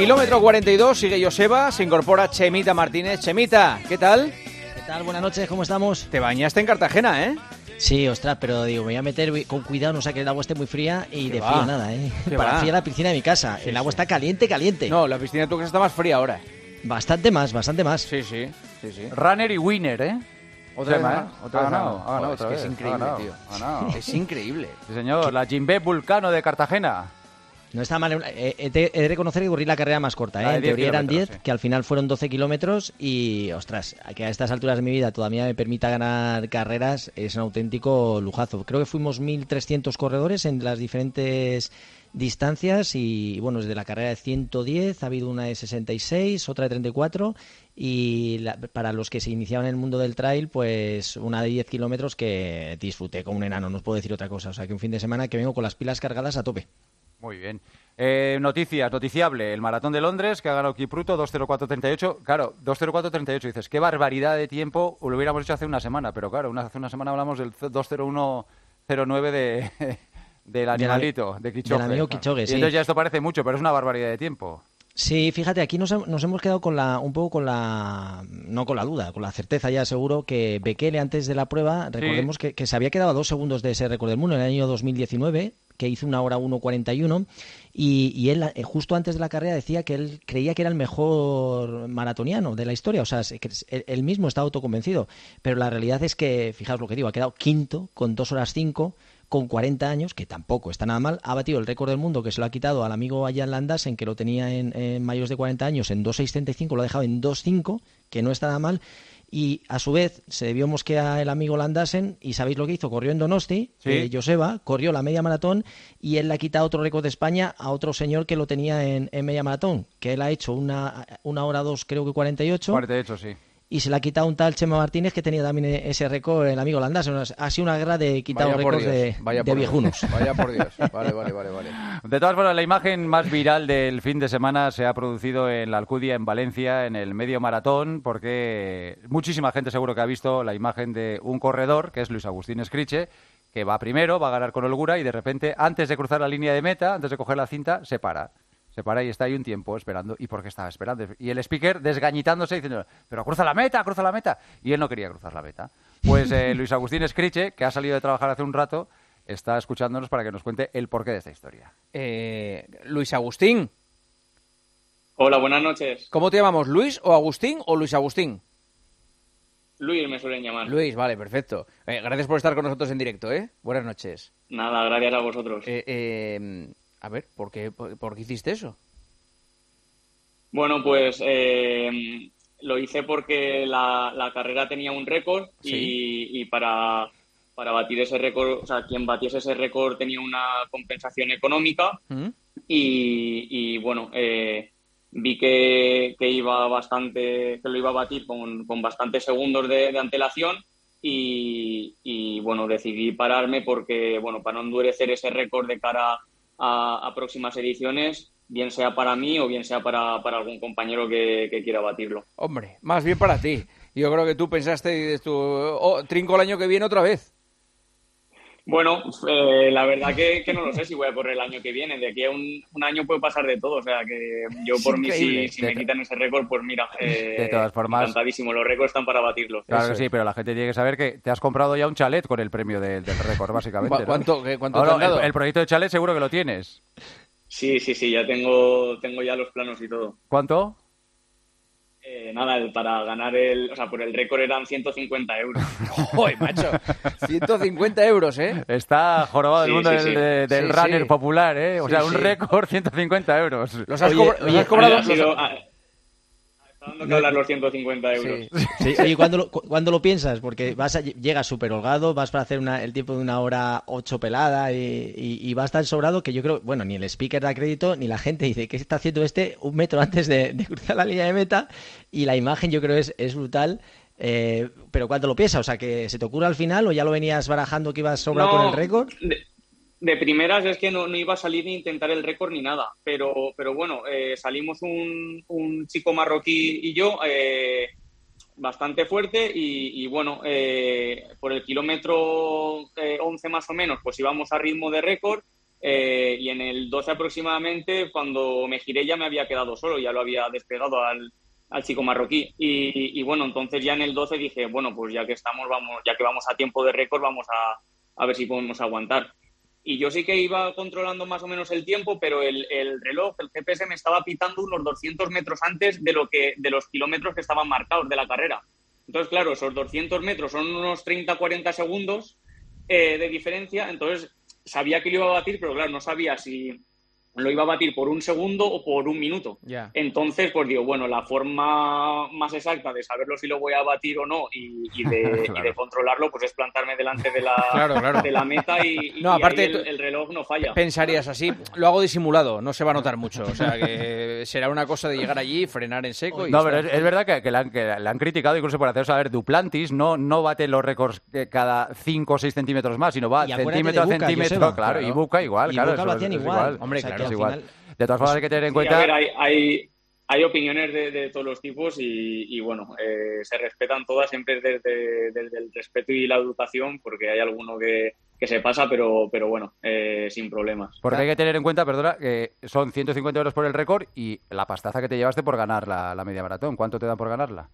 Kilómetro 42, sigue Joseba, se incorpora Chemita Martínez. Chemita, ¿qué tal? ¿Qué tal? Buenas noches, ¿cómo estamos? Te bañaste en Cartagena, ¿eh? Sí, ostras, pero digo, me voy a meter con cuidado, no sea que el agua esté muy fría y de frío nada, ¿eh? Para fría la piscina de mi casa. el agua está caliente, caliente. No, la piscina de tu casa está más fría ahora. Bastante más, bastante más. Sí, sí, sí, sí. Runner y winner, ¿eh? Otra vez, ¿eh? Otra vez ganado, ha ganado, es que es increíble, tío. Es increíble. Sí, señor. La Jimbe Vulcano de Cartagena. No está mal. Eh, he de reconocer que corrí la carrera más corta. ¿eh? En teoría eran 10, que al final fueron 12 kilómetros. Y, ostras, que a estas alturas de mi vida todavía me permita ganar carreras es un auténtico lujazo. Creo que fuimos 1.300 corredores en las diferentes distancias. Y, bueno, desde la carrera de 110 ha habido una de 66, otra de 34. Y para los que se iniciaban en el mundo del trail, pues una de 10 kilómetros que disfruté como un enano. No os puedo decir otra cosa. O sea, que un fin de semana que vengo con las pilas cargadas a tope. Muy bien. Eh, noticias, noticiable. El maratón de Londres, que ha ganado Kipruto, 2.04.38. Claro, 2.04.38. Dices, qué barbaridad de tiempo. Lo hubiéramos hecho hace una semana, pero claro, hace una semana hablamos del 2.01.09 de, del animalito, de, Kichoge. Del amigo Kichoge, sí. Y entonces ya esto parece mucho, pero es una barbaridad de tiempo. Sí, fíjate, aquí nos, hemos quedado con la, un poco con la, no con la duda, con la certeza ya seguro que Bekele antes de la prueba, recordemos que, que, se había quedado a dos segundos de ese récord del mundo en el año 2019, que hizo una hora 1.41 y, y él eh, justo antes de la carrera decía que él creía que era el mejor maratoniano de la historia, o sea, él mismo está autoconvencido, pero la realidad es que, fijaos lo que digo, ha quedado quinto con dos horas 5 con 40 años, que tampoco está nada mal, ha batido el récord del mundo que se lo ha quitado al amigo Ayan en que lo tenía en, en mayores de 40 años en 2.635, lo ha dejado en 2.5, que no está nada mal, y a su vez se vio mosquea el amigo Landasen y sabéis lo que hizo, corrió en Donosti, eh, Joseba, corrió la media maratón y él le ha quitado otro récord de España a otro señor que lo tenía en, en media maratón, que él ha hecho una, una hora dos creo que 48. 48, sí y se le ha quitado un tal Chema Martínez que tenía también ese récord el amigo Landas. Ha sido una guerra de quitar récords de, de viejunos. Vaya por Dios. Vale, vale, vale, vale. De todas formas, la imagen más viral del fin de semana se ha producido en la Alcudia, en Valencia, en el medio maratón, porque muchísima gente seguro que ha visto la imagen de un corredor, que es Luis Agustín Escriche, que va primero, va a ganar con holgura y de repente, antes de cruzar la línea de meta, antes de coger la cinta, se para se para y está ahí un tiempo esperando. ¿Y por qué estaba esperando? Y el speaker desgañitándose diciendo, pero cruza la meta, cruza la meta. Y él no quería cruzar la meta. Pues eh, Luis Agustín Escriche, que ha salido de trabajar hace un rato, está escuchándonos para que nos cuente el porqué de esta historia. Eh, Luis Agustín. Hola, buenas noches. ¿Cómo te llamamos? ¿Luis o Agustín o Luis Agustín? Luis me suelen llamar. Luis, vale, perfecto. Eh, gracias por estar con nosotros en directo, ¿eh? Buenas noches. Nada, gracias a vosotros. eh, a ver, ¿por qué, por, qué hiciste eso? Bueno, pues eh, lo hice porque la, carrera tenía un récord y, para, para, batir ese récord, o sea, quien batiese ese récord tenía una compensación económica ¿Mm? y, bueno, eh, vi que, iba bastante, que lo iba a batir con, con bastantes segundos de, antelación y, y, bueno, decidí pararme porque, bueno, para no endurecer ese récord de cara a, próximas ediciones, bien sea para mí o bien sea para, algún compañero que, quiera batirlo. Hombre, más bien para ti. Yo creo que tú pensaste y dices tú, oh, trinco el año que viene otra vez. Bueno, eh, la verdad que, no lo sé si voy a correr el año que viene. De aquí a un, año puede pasar de todo. O sea, que yo por mí, si, me quitan ese récord, pues mira, eh, de todas formas, encantadísimo. Los récords están para batirlos. Claro que sí, pero la gente tiene que saber que te has comprado ya un chalet con el premio del récord, básicamente. ¿Cuánto, cuánto te han dado? El, proyecto de chalet seguro que lo tienes. Sí, sí, sí, ya tengo, tengo ya los planos y todo. ¿Cuánto? Eh, nada, para ganar el. O sea, por el récord eran 150 euros. ¡Uy, macho! 150 euros, ¿eh? Está jorobado el mundo del, runner popular, ¿eh? O sea, un récord, 150 euros. ¿Los has, cobrado? Dando que hablar los 150 euros. Sí, sí. cuando lo, cuando lo piensas, porque vas a, llegas súper holgado, vas para hacer una, el tiempo de una hora ocho pelada y, y, vas tan sobrado que yo creo, bueno, ni el speaker da crédito, ni la gente dice, ¿qué está haciendo este un metro antes de, cruzar la línea de meta? Y la imagen yo creo es, es brutal. Eh, pero cuando lo piensas, o sea, que se te ocurre al final o ya lo venías barajando que ibas sobrado con el récord de primeras es que no, iba a salir ni intentar el récord ni nada, pero, pero bueno, eh, salimos un, un, chico marroquí y yo eh, bastante fuerte y, bueno, eh, por el kilómetro 11 más o menos, pues íbamos a ritmo de récord eh, y en el 12 aproximadamente, cuando me giré ya me había quedado solo, ya lo había despegado al, al chico marroquí. Y, bueno, entonces ya en el 12 dije, bueno, pues ya que estamos, vamos, ya que vamos a tiempo de récord, vamos a, a ver si podemos aguantar. Y yo sí que iba controlando más o menos el tiempo, pero el, el, reloj, el GPS, me estaba pitando unos 200 metros antes de, lo que, de los kilómetros que estaban marcados de la carrera. Entonces, claro, esos 200 metros son unos 30-40 segundos eh, de diferencia. Entonces, sabía que lo iba a batir, pero claro, no sabía si lo iba a batir por un segundo o por un minuto. Entonces, pues digo, bueno, la forma más exacta de saberlo si lo voy a batir o no y, de, controlarlo, pues es plantarme delante de la, De la meta y, no, aparte, el, reloj no falla. Pensarías así, lo hago disimulado, no se va a notar mucho. O sea, que será una cosa de llegar allí, frenar en seco y... No, pero es, verdad que, que, le han, criticado incluso por hacer saber Duplantis no, no bate los récords cada 5 o 6 centímetros más, sino va centímetro a centímetro, claro, y Buca igual, claro. Buca lo hacían igual. Hombre, claro igual. De todas formas, hay que tener en cuenta. hay, hay, opiniones de, todos los tipos y, bueno, eh, se respetan todas siempre desde, el respeto y la educación, porque hay alguno que, se pasa, pero, pero bueno, eh, sin problemas. Porque hay que tener en cuenta, perdona, que son 150 euros por el récord y la pastaza que te llevaste por ganar la, media maratón. ¿Cuánto te dan por ganarla?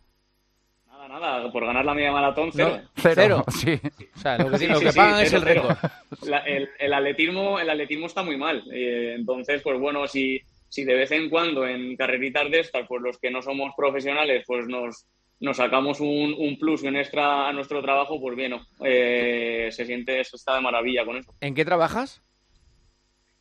Nada, por ganar la media maratón, cero. cero. Sí. O sea, lo que, pagan es el récord. el, atletismo, el atletismo está muy mal. Eh, entonces, pues bueno, si, si de vez en cuando en carreritas de estas, pues los que no somos profesionales, pues nos, nos sacamos un, un plus y un extra a nuestro trabajo, pues bien, eh, se siente, eso está de maravilla con eso. ¿En qué trabajas?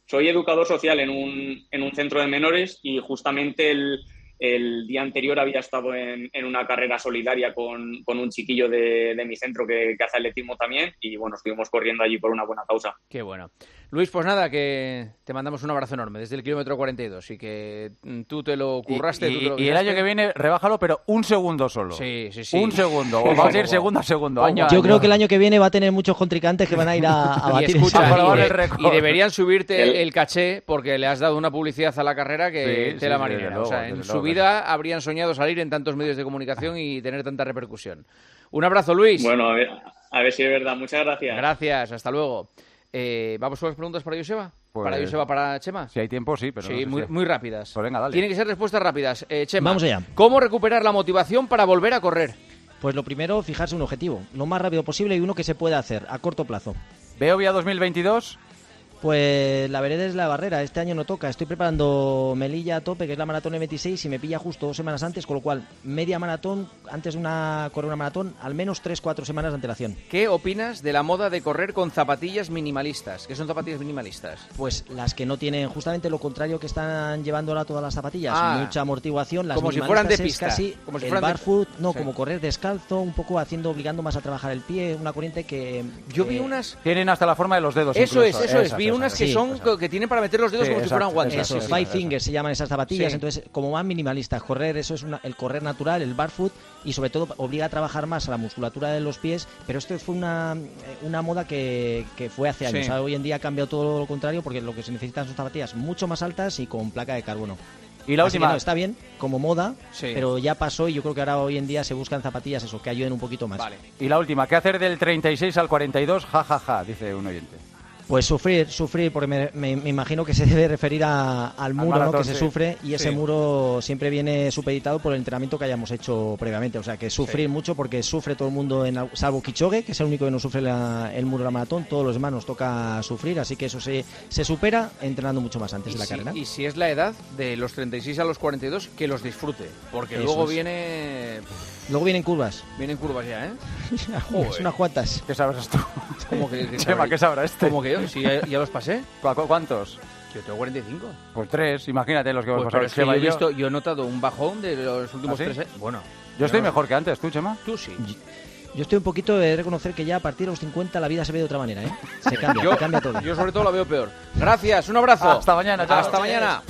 Soy educador social en un, en un centro de menores y justamente el, el día anterior había estado en, una carrera solidaria con, un chiquillo de, mi centro que, hace atletismo también y bueno, estuvimos corriendo allí por una buena causa. Qué bueno. Luis, pues nada, que te mandamos un abrazo enorme desde el kilómetro 42 y que tú te lo curraste. Y, y, el año que viene, rebájalo, pero un segundo solo. Sí, sí, sí. Un segundo. O va a ser segundo a segundo. Año, Yo creo que el año que viene va a tener muchos contrincantes que van a ir a, batir. Y, deberían subirte el... caché porque le has dado una publicidad a la carrera que te la marinera. o sea, en su vida habrían soñado salir en tantos medios de comunicación y tener tanta repercusión. Un abrazo, Luis. Bueno, a ver, a ver si es verdad. Muchas gracias. Gracias, hasta luego. Eh, ¿Vamos con las preguntas para Joseba? ¿Para pues, Joseba, para Chema? Si hay tiempo, sí, pero Sí, muy, muy rápidas. Pues venga, dale. Tienen que ser respuestas rápidas. Eh, Chema, Vamos allá. ¿cómo recuperar la motivación para volver a correr? Pues lo primero, fijarse un objetivo, lo más rápido posible y uno que se pueda hacer a corto plazo. ¿Veo ya 2022? Pues la vereda es la barrera, este año no toca. Estoy preparando Melilla a tope, que es la maratón M26, y me pilla justo dos semanas antes, con lo cual media maratón, antes de una correr una maratón, al menos tres, cuatro semanas de antelación. ¿Qué opinas de la moda de correr con zapatillas minimalistas? ¿Qué son zapatillas minimalistas? Pues las que no tienen justamente lo contrario que están llevando ahora todas las zapatillas, ah. mucha amortiguación, las como si fueran de pista, casi como si el barefoot, no, como correr descalzo, un poco haciendo, obligando más a trabajar el pie, una corriente que... Yo vi unas... Tienen hasta la forma de los dedos. Eso es, eso es, vi unas que son que tienen para meter los dedos como si fueran guantes. Eso, five fingers se llaman esas zapatillas, entonces como más minimalistas, correr, eso es el correr natural, el barefoot y sobre todo obliga a trabajar más a la musculatura de los pies, pero esto fue una, una moda que, que fue hace años. hoy en día ha cambiado todo lo contrario porque lo que se necesitan son zapatillas mucho más altas y con placa de carbono. Y la última. está bien, como moda, pero ya pasó y yo creo que ahora hoy en día se buscan zapatillas eso, que ayuden un poquito más. Vale. Y la última, ¿qué hacer del 36 al 42? Ja, ja, ja, dice un oyente. Pues sufrir, sufrir, porque me, imagino que se debe referir al muro que se sufre y ese muro siempre viene supeditado por el entrenamiento que hayamos hecho previamente. O sea, que sufrir mucho porque sufre todo el mundo, en, salvo Kichogue, que es el único que no sufre el muro de la maratón, todos los demás nos toca sufrir, así que eso se, se supera entrenando mucho más antes de la carrera. Y si es la edad de los 36 a los 42, que los disfrute, porque luego viene... Luego vienen curvas. Vienen curvas ya, ¿eh? Es unas cuantas. ¿Qué sabes tú? ¿Cómo que, Chema, ¿qué sabrá este? ¿Cómo que yo? Si ya, los pasé. ¿Cuántos? Yo tengo 45. Pues tres, imagínate los que hemos pues, pasado. yo, he visto, yo he notado un bajón de los últimos ¿Ah, tres. ¿eh? Bueno. Yo estoy mejor que antes, ¿tú, Chema? Tú sí. Yo estoy un poquito de reconocer que ya a partir de los 50 la vida se ve de otra manera, ¿eh? Se cambia, se cambia todo. Yo sobre todo la veo peor. Gracias, un abrazo. Hasta mañana, chao. Hasta mañana.